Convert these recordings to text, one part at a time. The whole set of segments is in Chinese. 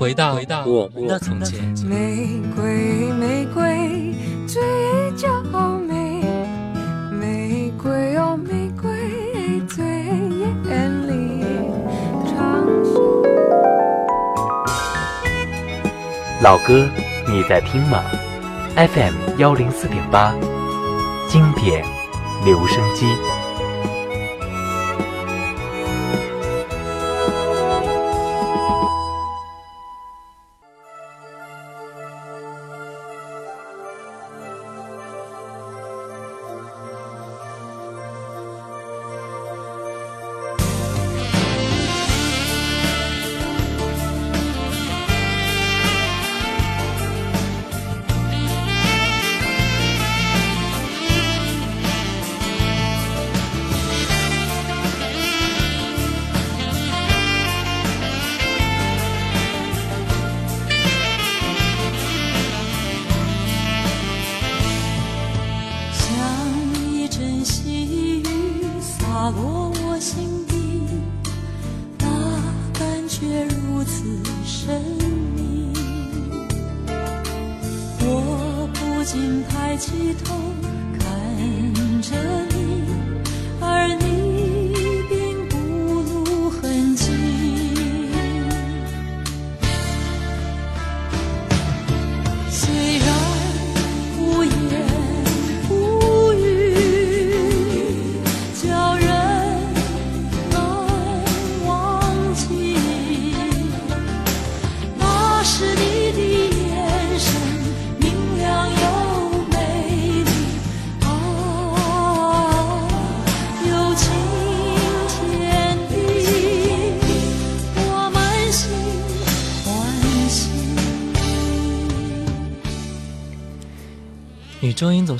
回到回到我们的从前。玫瑰玫瑰最娇美，玫瑰哦玫瑰最艳丽。老歌你在听吗？FM 幺零四点八，经典留声机。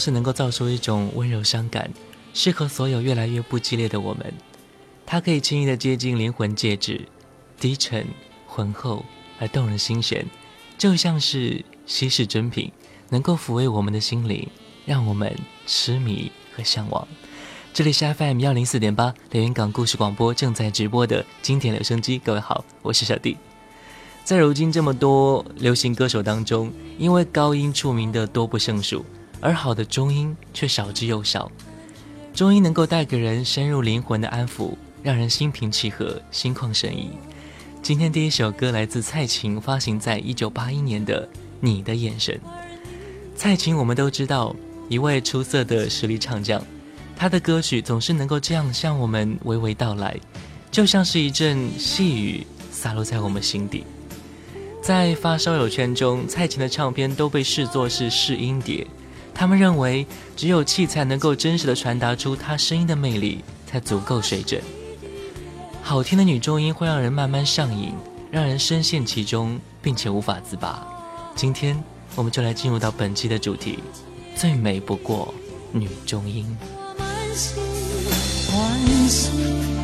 是能够造出一种温柔伤感，适合所有越来越不激烈的我们。它可以轻易的接近灵魂介质，低沉、浑厚而动人心弦，就像是稀世珍品，能够抚慰我们的心灵，让我们痴迷和向往。这里是 FM 幺零四点八连云港故事广播正在直播的经典留声机，各位好，我是小弟。在如今这么多流行歌手当中，因为高音出名的多不胜数，而好的中音却少之又少。中音能够带给人深入灵魂的安抚，让人心平气和、心旷神怡。今天第一首歌来自蔡琴，发行在一九八一年的《你的眼神》。蔡琴我们都知道，一位出色的实力唱将，她的歌曲总是能够这样向我们娓娓道来，就像是一阵细雨洒落在我们心底。在发烧友圈中，蔡琴的唱片都被视作是试音碟，他们认为只有器材能够真实的传达出她声音的魅力，才足够水准。好听的女中音会让人慢慢上瘾，让人深陷其中，并且无法自拔。今天我们就来进入到本期的主题：最美不过女中音。我满心欢喜。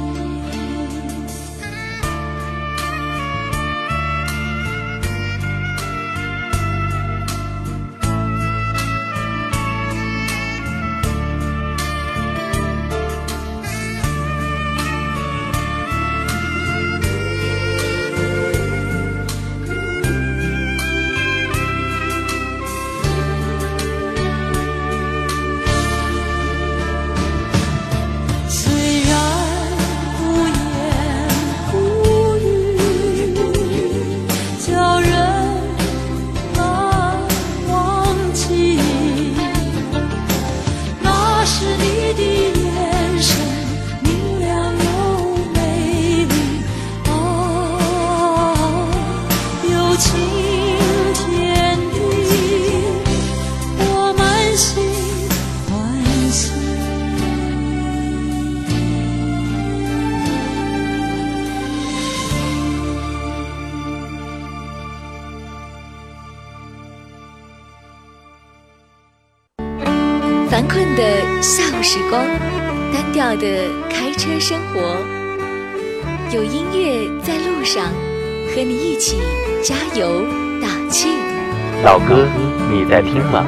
老哥，你在听吗？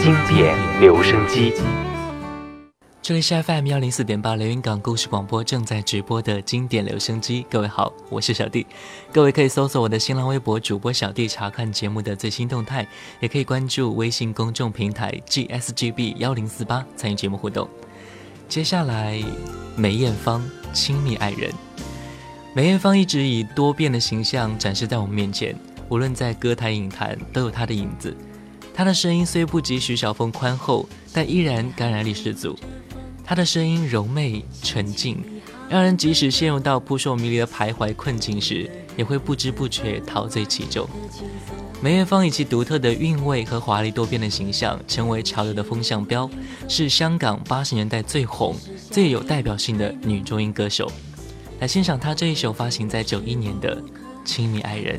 经典留声机。这里是 FM 幺零四点八连云港故事广播正在直播的经典留声机，各位好，我是小弟，各位可以搜索我的新浪微博主播小弟查看节目的最新动态，也可以关注微信公众平台 GSGB 幺零四八参与节目互动。接下来，梅艳芳亲密爱人，梅艳芳一直以多变的形象展示在我们面前，无论在歌坛影坛都有她的影子。她的声音虽不及徐小凤宽厚，但依然感染力十足。她的声音柔媚纯净，让人即使陷入到扑朔迷离的徘徊困境时，也会不知不觉陶醉其中。梅艳芳以其独特的韵味和华丽多变的形象，成为潮流的风向标，是香港八十年代最红、最有代表性的女中音歌手。来欣赏她这一首发行在九一年的《亲密爱人》。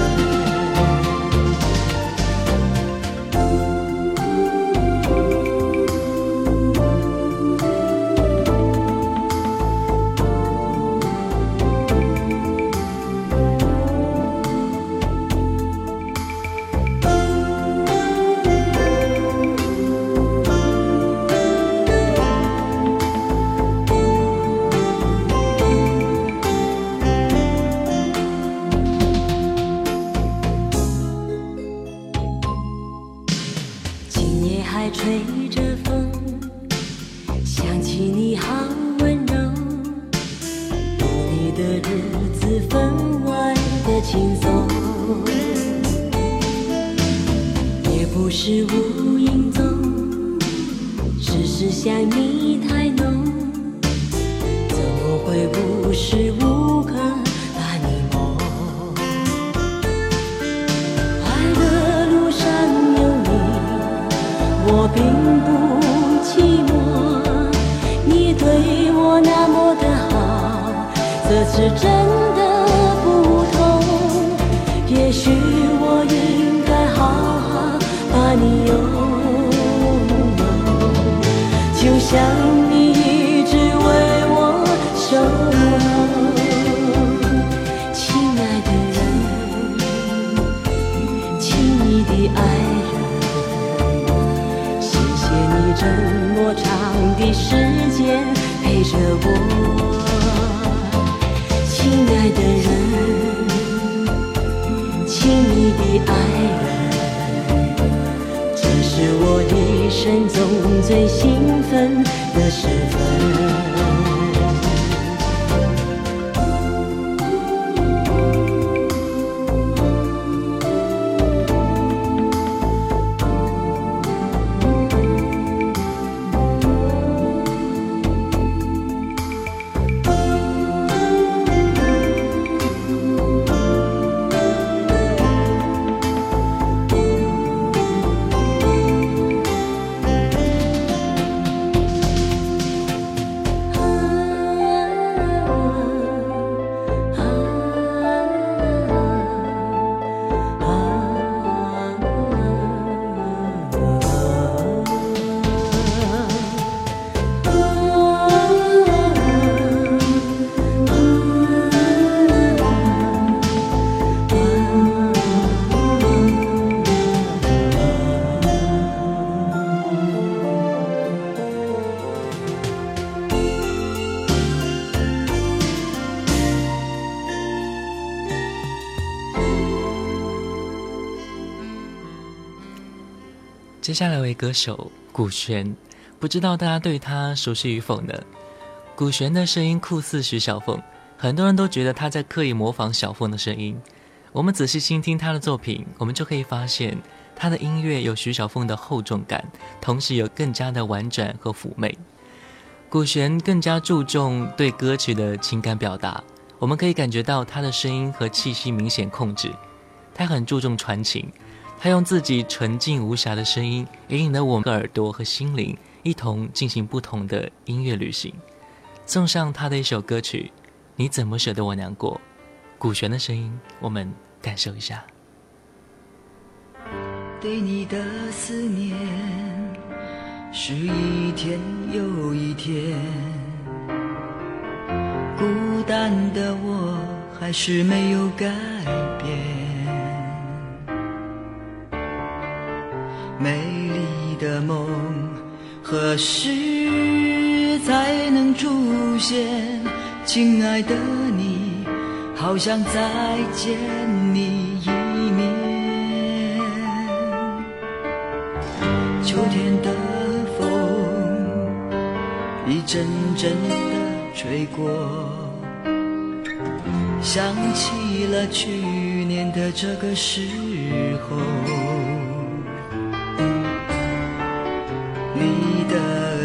最兴奋接下来为歌手古璇，不知道大家对他熟悉与否呢？古璇的声音酷似徐小凤，很多人都觉得他在刻意模仿小凤的声音。我们仔细倾听他的作品，我们就可以发现他的音乐有徐小凤的厚重感，同时有更加的婉转和妩媚。古璇更加注重对歌曲的情感表达，我们可以感觉到他的声音和气息明显控制，他很注重传情。他用自己纯净无瑕的声音，引领了我们的耳朵和心灵，一同进行不同的音乐旅行。送上他的一首歌曲《你怎么舍得我难过》，古璇的声音，我们感受一下。对你的思念是一天又一天，孤单的我还是没有改变。美丽的梦何时才能出现？亲爱的你，好想再见你一面。秋天的风一阵阵的吹过，想起了去年的这个时候。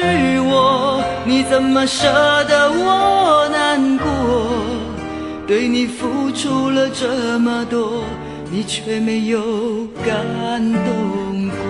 是我，你怎么舍得我难过？对你付出了这么多，你却没有感动过。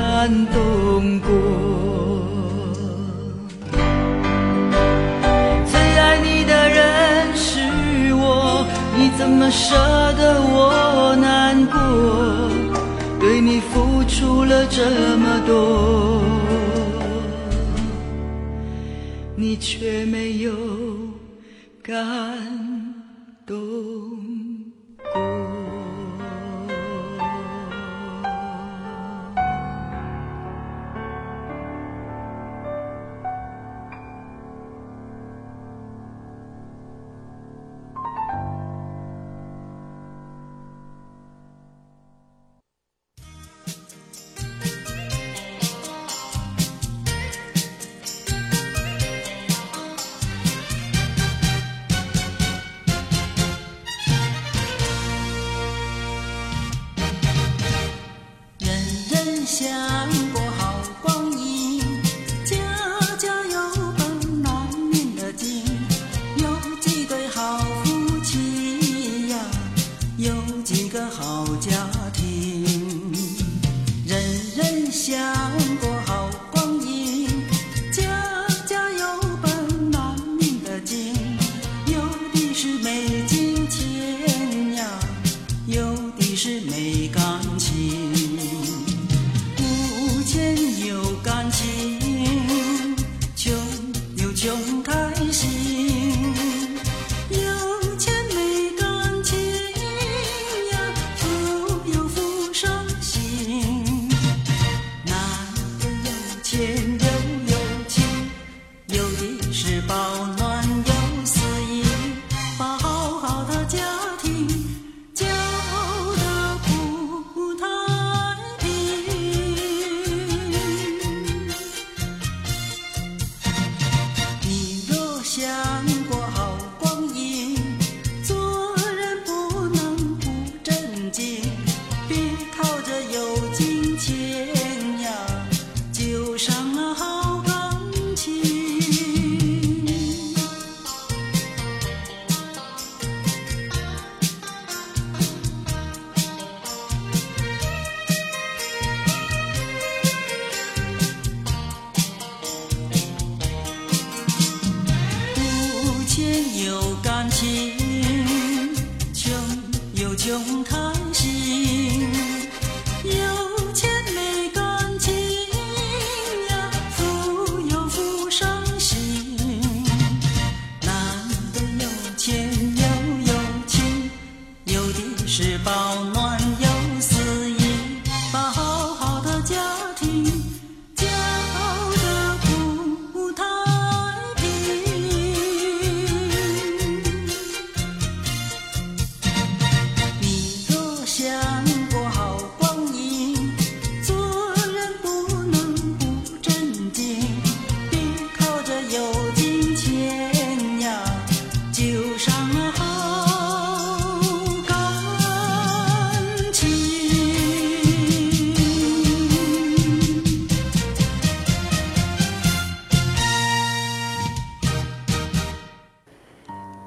感动过。最爱你的人是我，你怎么舍得我难过？对你付出了这么多，你却没有。感动。过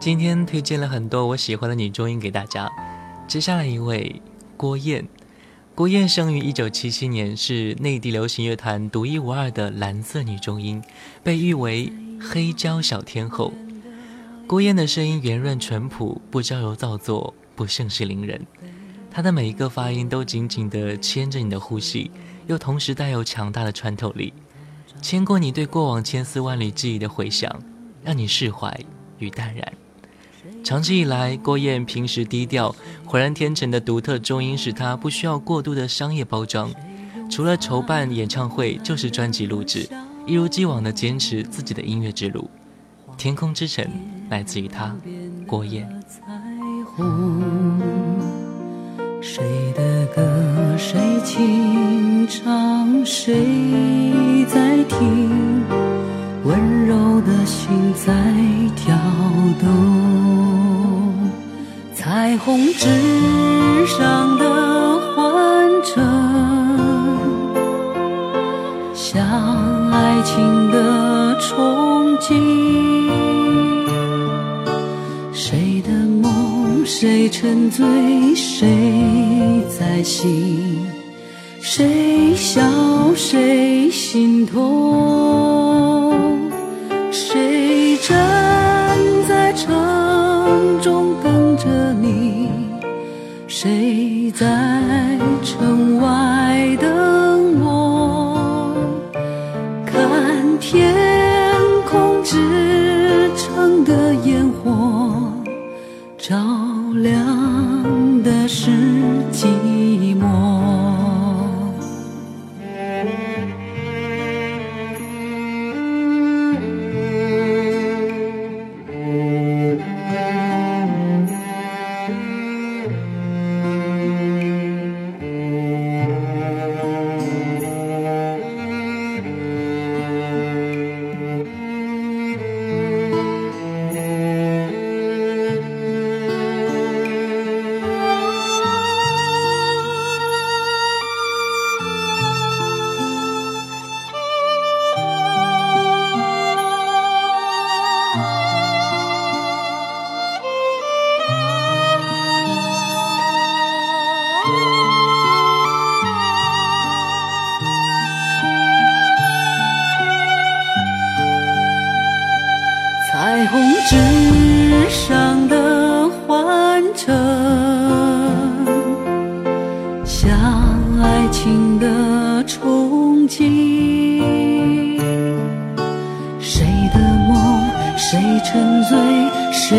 今天推荐了很多我喜欢的女中音给大家，接下来一位郭燕。郭燕生于一九七七年，是内地流行乐坛独一无二的蓝色女中音，被誉为黑胶小天后。郭燕的声音圆润淳朴，不娇柔造作，不盛世凌人。她的每一个发音都紧紧地牵着你的呼吸，又同时带有强大的穿透力，牵过你对过往千丝万缕记忆的回响，让你释怀与淡然。长期以来，郭燕平时低调、浑然天成的独特中音，使她不需要过度的商业包装。除了筹办演唱会，就是专辑录制，一如既往的坚持自己的音乐之路。《天空之城》来自于她，郭燕。彩虹，谁的歌谁轻唱，谁在听？温柔的心在跳动，彩虹之上的欢腾，像爱情的憧憬。谁沉醉，谁在醒？谁笑，谁心痛？谁站在城中等着你？谁在彩虹之上的欢腾，像爱情的憧憬。谁的梦，谁沉醉，谁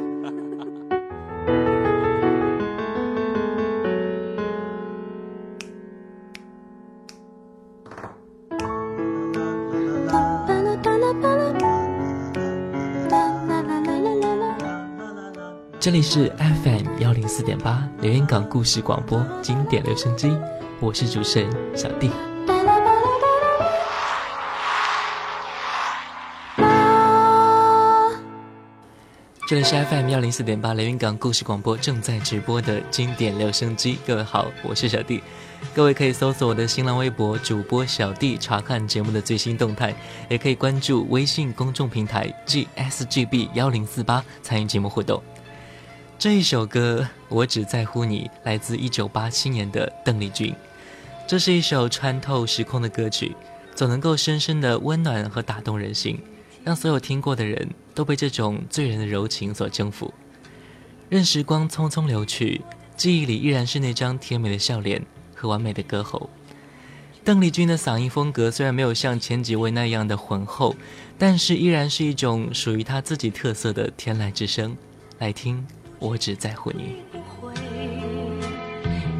是 FM 幺零四点八连云港故事广播经典留声机，我是主持人小弟。这里是 FM 幺零四点八连云港故事广播正在直播的经典留声机，各位好，我是小弟。各位可以搜索我的新浪微博主播小弟，查看节目的最新动态，也可以关注微信公众平台 GSGB 幺零四八参与节目互动。这一首歌《我只在乎你》来自一九八七年的邓丽君，这是一首穿透时空的歌曲，总能够深深的温暖和打动人心，让所有听过的人都被这种醉人的柔情所征服。任时光匆匆流去，记忆里依然是那张甜美的笑脸和完美的歌喉。邓丽君的嗓音风格虽然没有像前几位那样的浑厚，但是依然是一种属于她自己特色的天籁之声。来听。我只在乎你。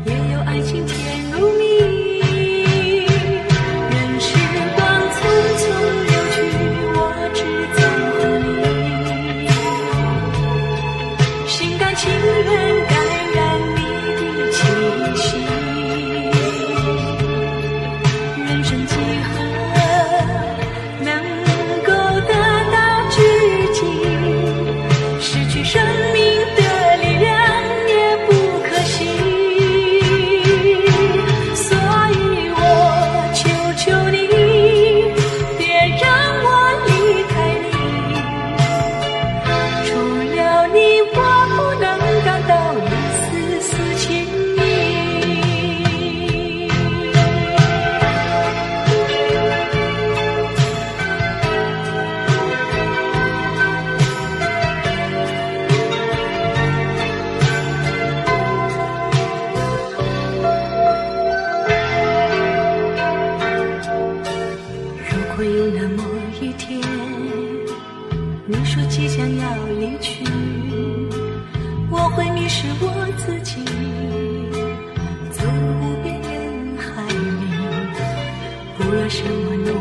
也有爱情甜如蜜。会有那么一天，你说即将要离去，我会迷失我自己，走入无边人海里，不要什么诺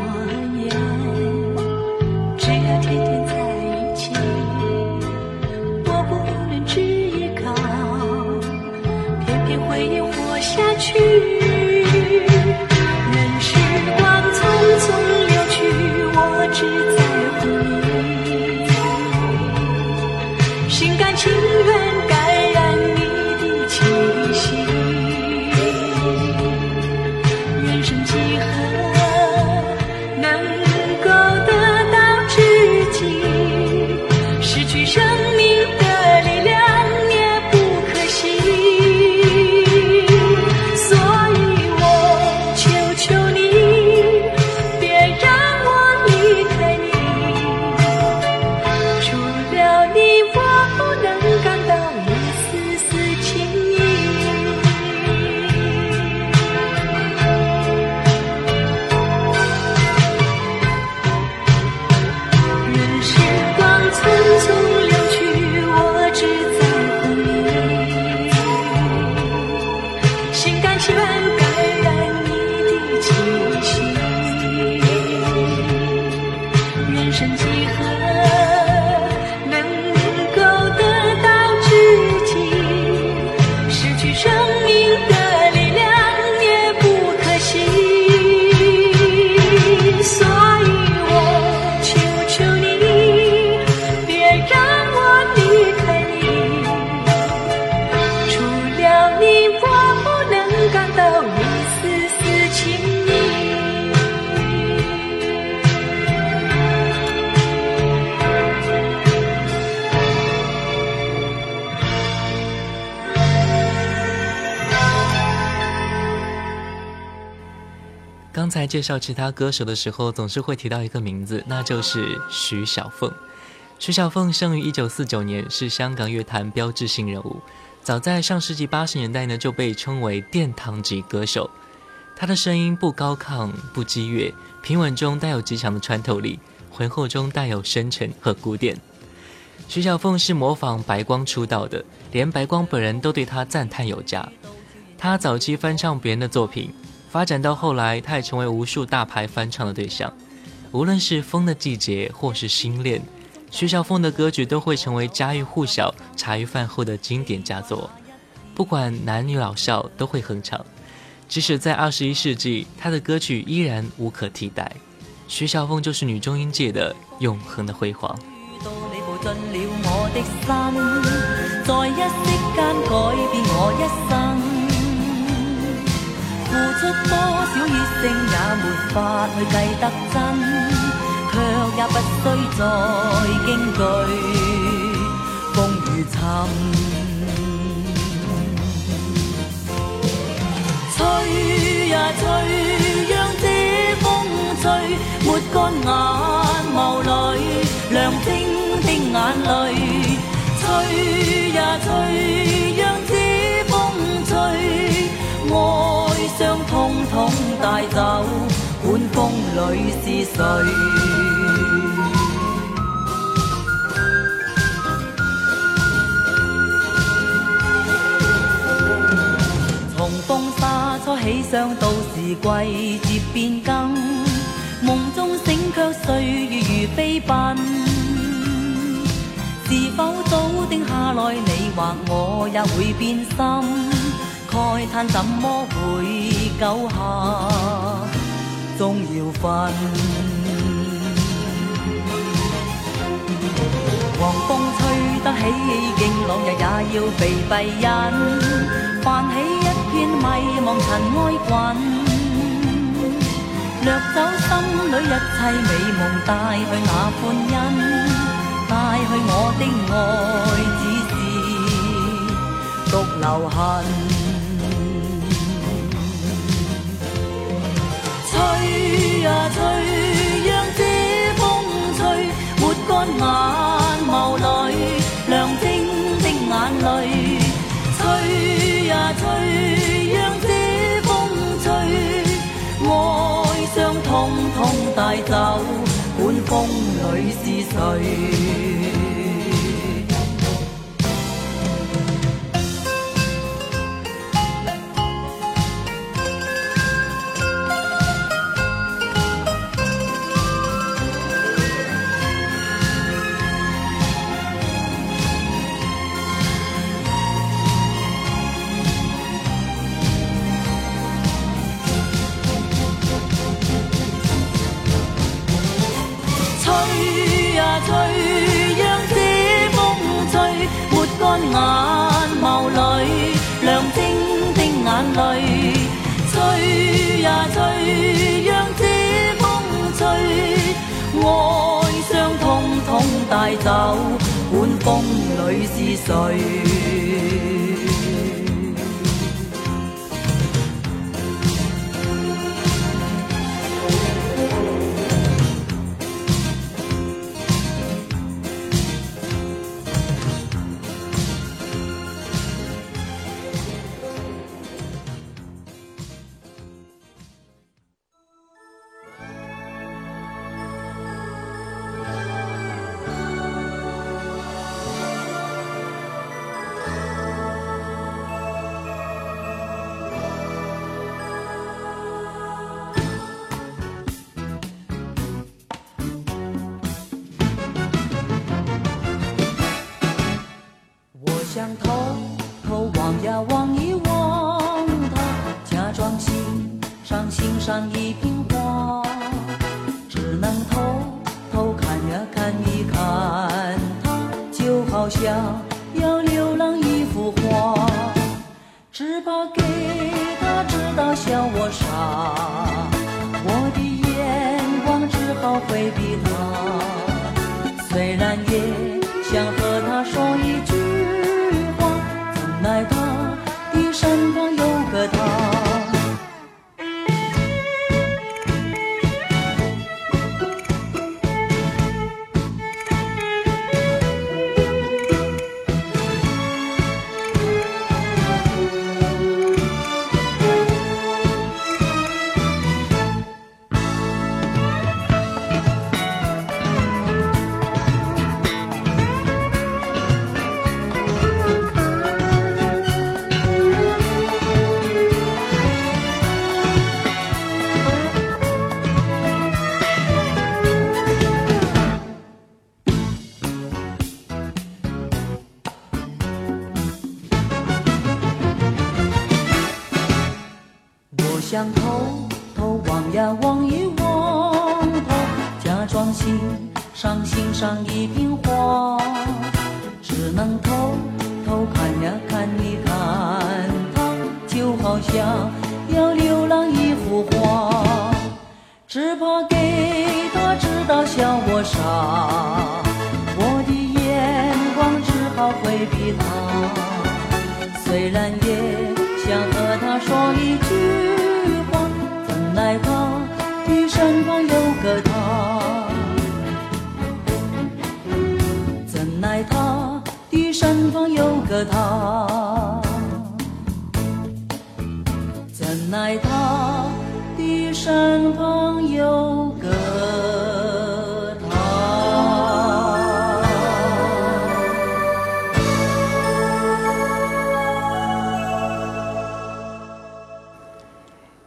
介绍其他歌手的时候，总是会提到一个名字，那就是徐小凤。徐小凤生于一九四九年，是香港乐坛标志性人物。早在上世纪八十年代呢，就被称为殿堂级歌手。她的声音不高亢、不激越，平稳中带有极强的穿透力，浑厚中带有深沉和古典。徐小凤是模仿白光出道的，连白光本人都对她赞叹有加。她早期翻唱别人的作品，发展到后来，她也成为无数大牌翻唱的对象。无论是《风的季节》或是《心恋》。徐小凤的歌曲都会成为家喻户晓、茶余饭后的经典佳作，不管男女老少都会哼唱。即使在二十一世纪，她的歌曲依然无可替代。徐小凤就是女中音界的永恒的辉煌。付出多少热诚也没法去计得真却也不需再惊惧风雨侵吹呀吹让这风吹抹干眼眸里亮晶的眼泪吹呀吹让这风吹伤统统带走，管风里是谁。喜上到时季节变更，梦中醒却岁月如飞奔。是否早定下来，你或我也会变心？慨叹怎么会久下终要分？狂风吹得起劲，朗日也要被蔽隐，泛起一。片迷惘尘埃滚，掠走心里一切美梦，带去那欢欣，带去我的爱，只是独留痕。吹呀吹让这风吹抹干眼眸里亮晶的眼泪吹呀吹让这风吹哀伤通通带走管风里是谁眼眸里亮晶的眼泪，吹呀吹，让这风吹，哀伤通通带走，管风里是谁。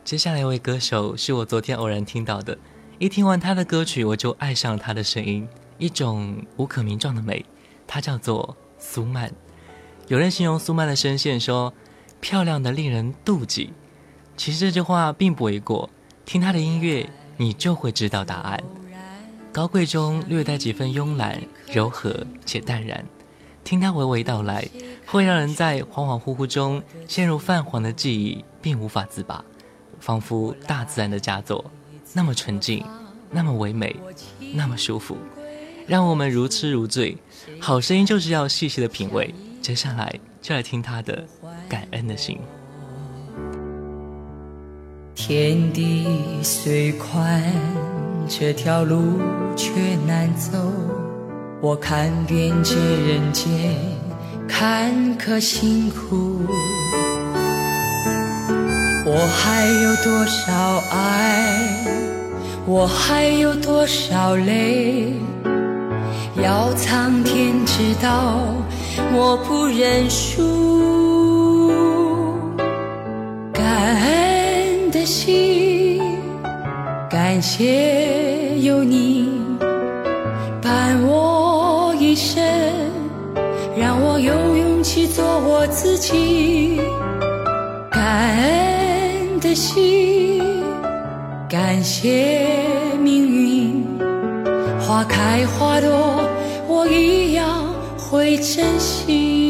接下来一位歌手是我昨天偶然听到的，一听完他的歌曲，我就爱上了他的声音，一种无可名状的美。他叫做苏曼。有人形容苏曼的声线说：“漂亮的令人妒忌。”其实这句话并不为过，听他的音乐，你就会知道答案。高贵中略带几分慵懒、柔和且淡然，听他娓娓道来，会让人在恍恍惚惚中陷入泛黄的记忆，并无法自拔。仿佛大自然的佳作，那么纯净，那么唯美，那么舒服，让我们如痴如醉。好声音就是要细细的品味。接下来就来听他的《感恩的心》。天地虽宽，这条路却难走。我看遍这人间坎坷辛苦。我还有多少爱？我还有多少泪？要苍天知道，我不认输。感恩的心，感谢有你伴我一生，让我有勇气做我自己。感恩的心，感谢命运，花开花落，我一样会珍惜。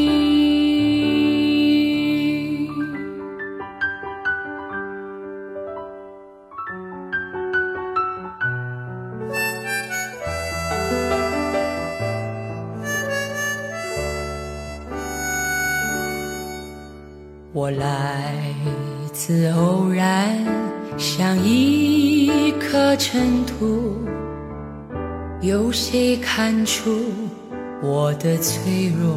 尘土，有谁看出我的脆弱？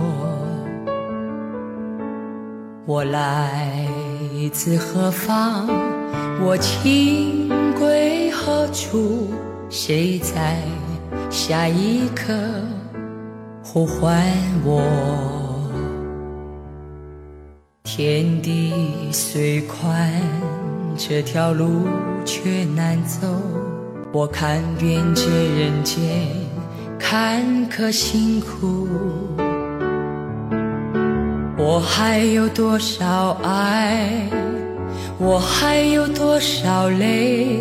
我来自何方？我情归何处？谁在下一刻呼唤我？天地虽宽，这条路却难走。我看遍这人间坎坷辛苦，我还有多少爱？我还有多少泪？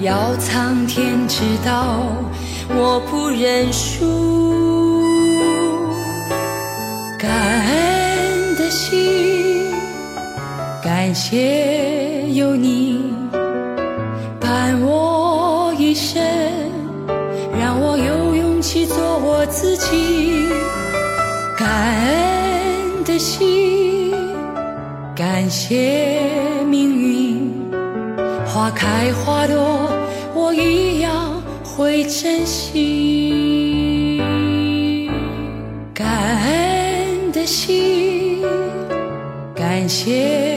要苍天知道，我不认输。感恩的心，感谢有你谢命运，花开花落，我一样会珍惜。感恩的心，感谢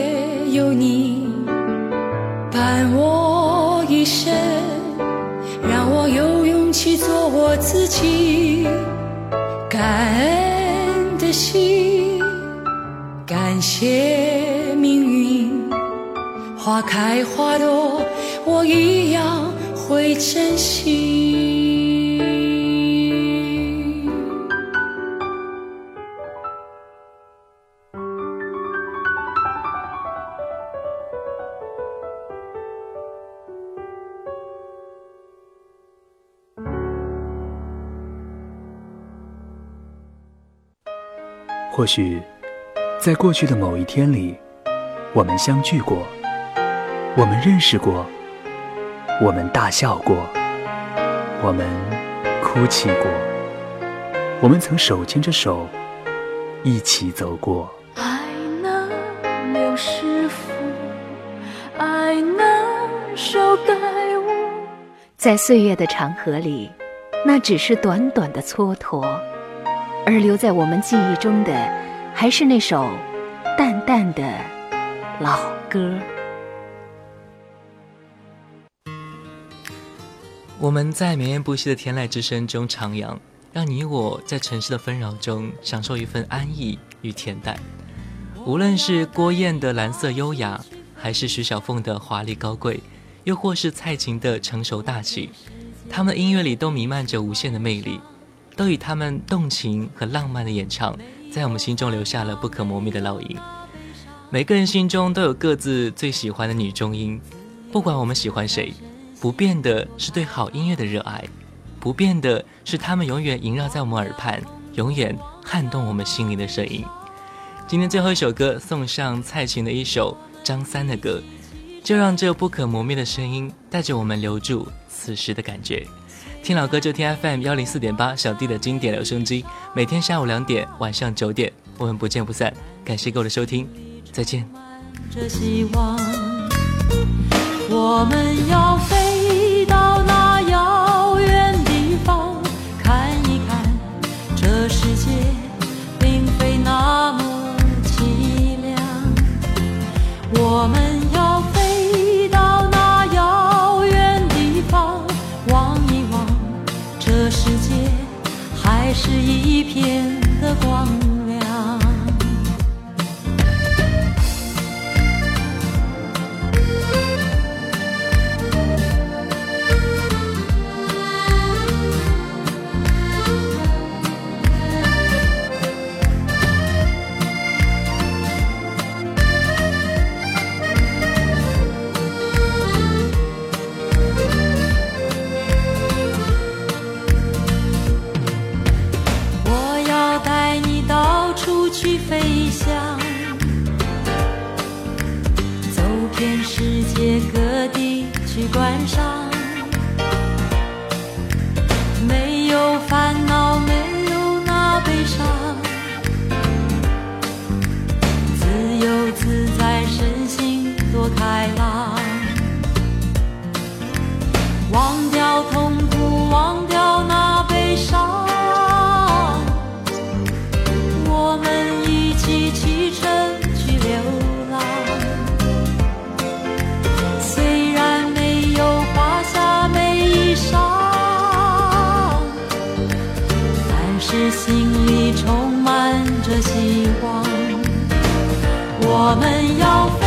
开花朵，我一样会珍惜。或许在过去的某一天里，我们相聚过。我们认识过，我们大笑过，我们哭泣过，我们曾手牵着手一起走过。爱能留师傅，爱那手带我。在岁月的长河里，那只是短短的蹉跎，而留在我们记忆中的，还是那首淡淡的老歌。我们在绵延不息的天籁之声中徜徉，让你我在城市的纷扰中享受一份安逸与恬淡。无论是郭燕的蓝色优雅，还是徐小凤的华丽高贵，又或是蔡琴的成熟大气，他们音乐里都弥漫着无限的魅力，都以他们动情和浪漫的演唱，在我们心中留下了不可磨灭的烙印。每个人心中都有各自最喜欢的女中音，不管我们喜欢谁。不变的是对好音乐的热爱，不变的是他们永远萦绕在我们耳畔，永远撼动我们心灵的声音。今天最后一首歌送上蔡琴的一首张三的歌，就让这不可磨灭的声音带着我们留住此时的感觉。听老歌就听 FM 幺零四点八小弟的经典留声机，每天下午两点，晚上九点，我们不见不散。感谢各位的收听，再见。着希望，我们要飞世界并非那么凄凉。我们是心里充满着希望。我们要飞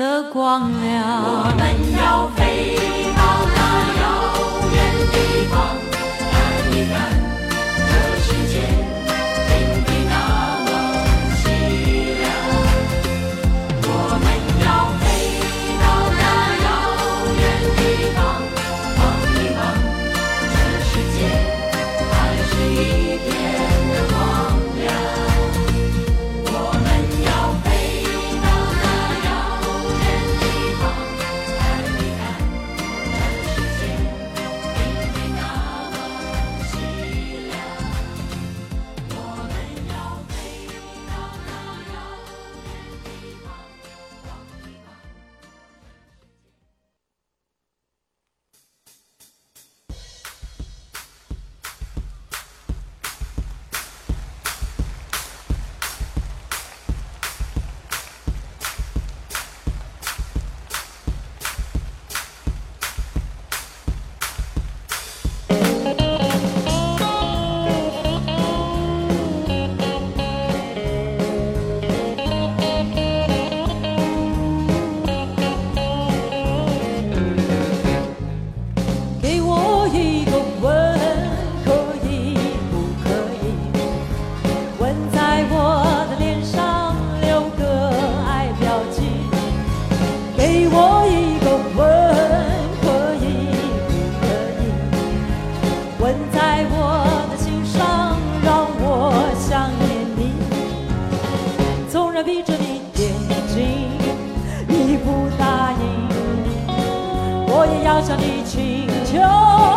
的光亮。我们要飞我也要向你请求，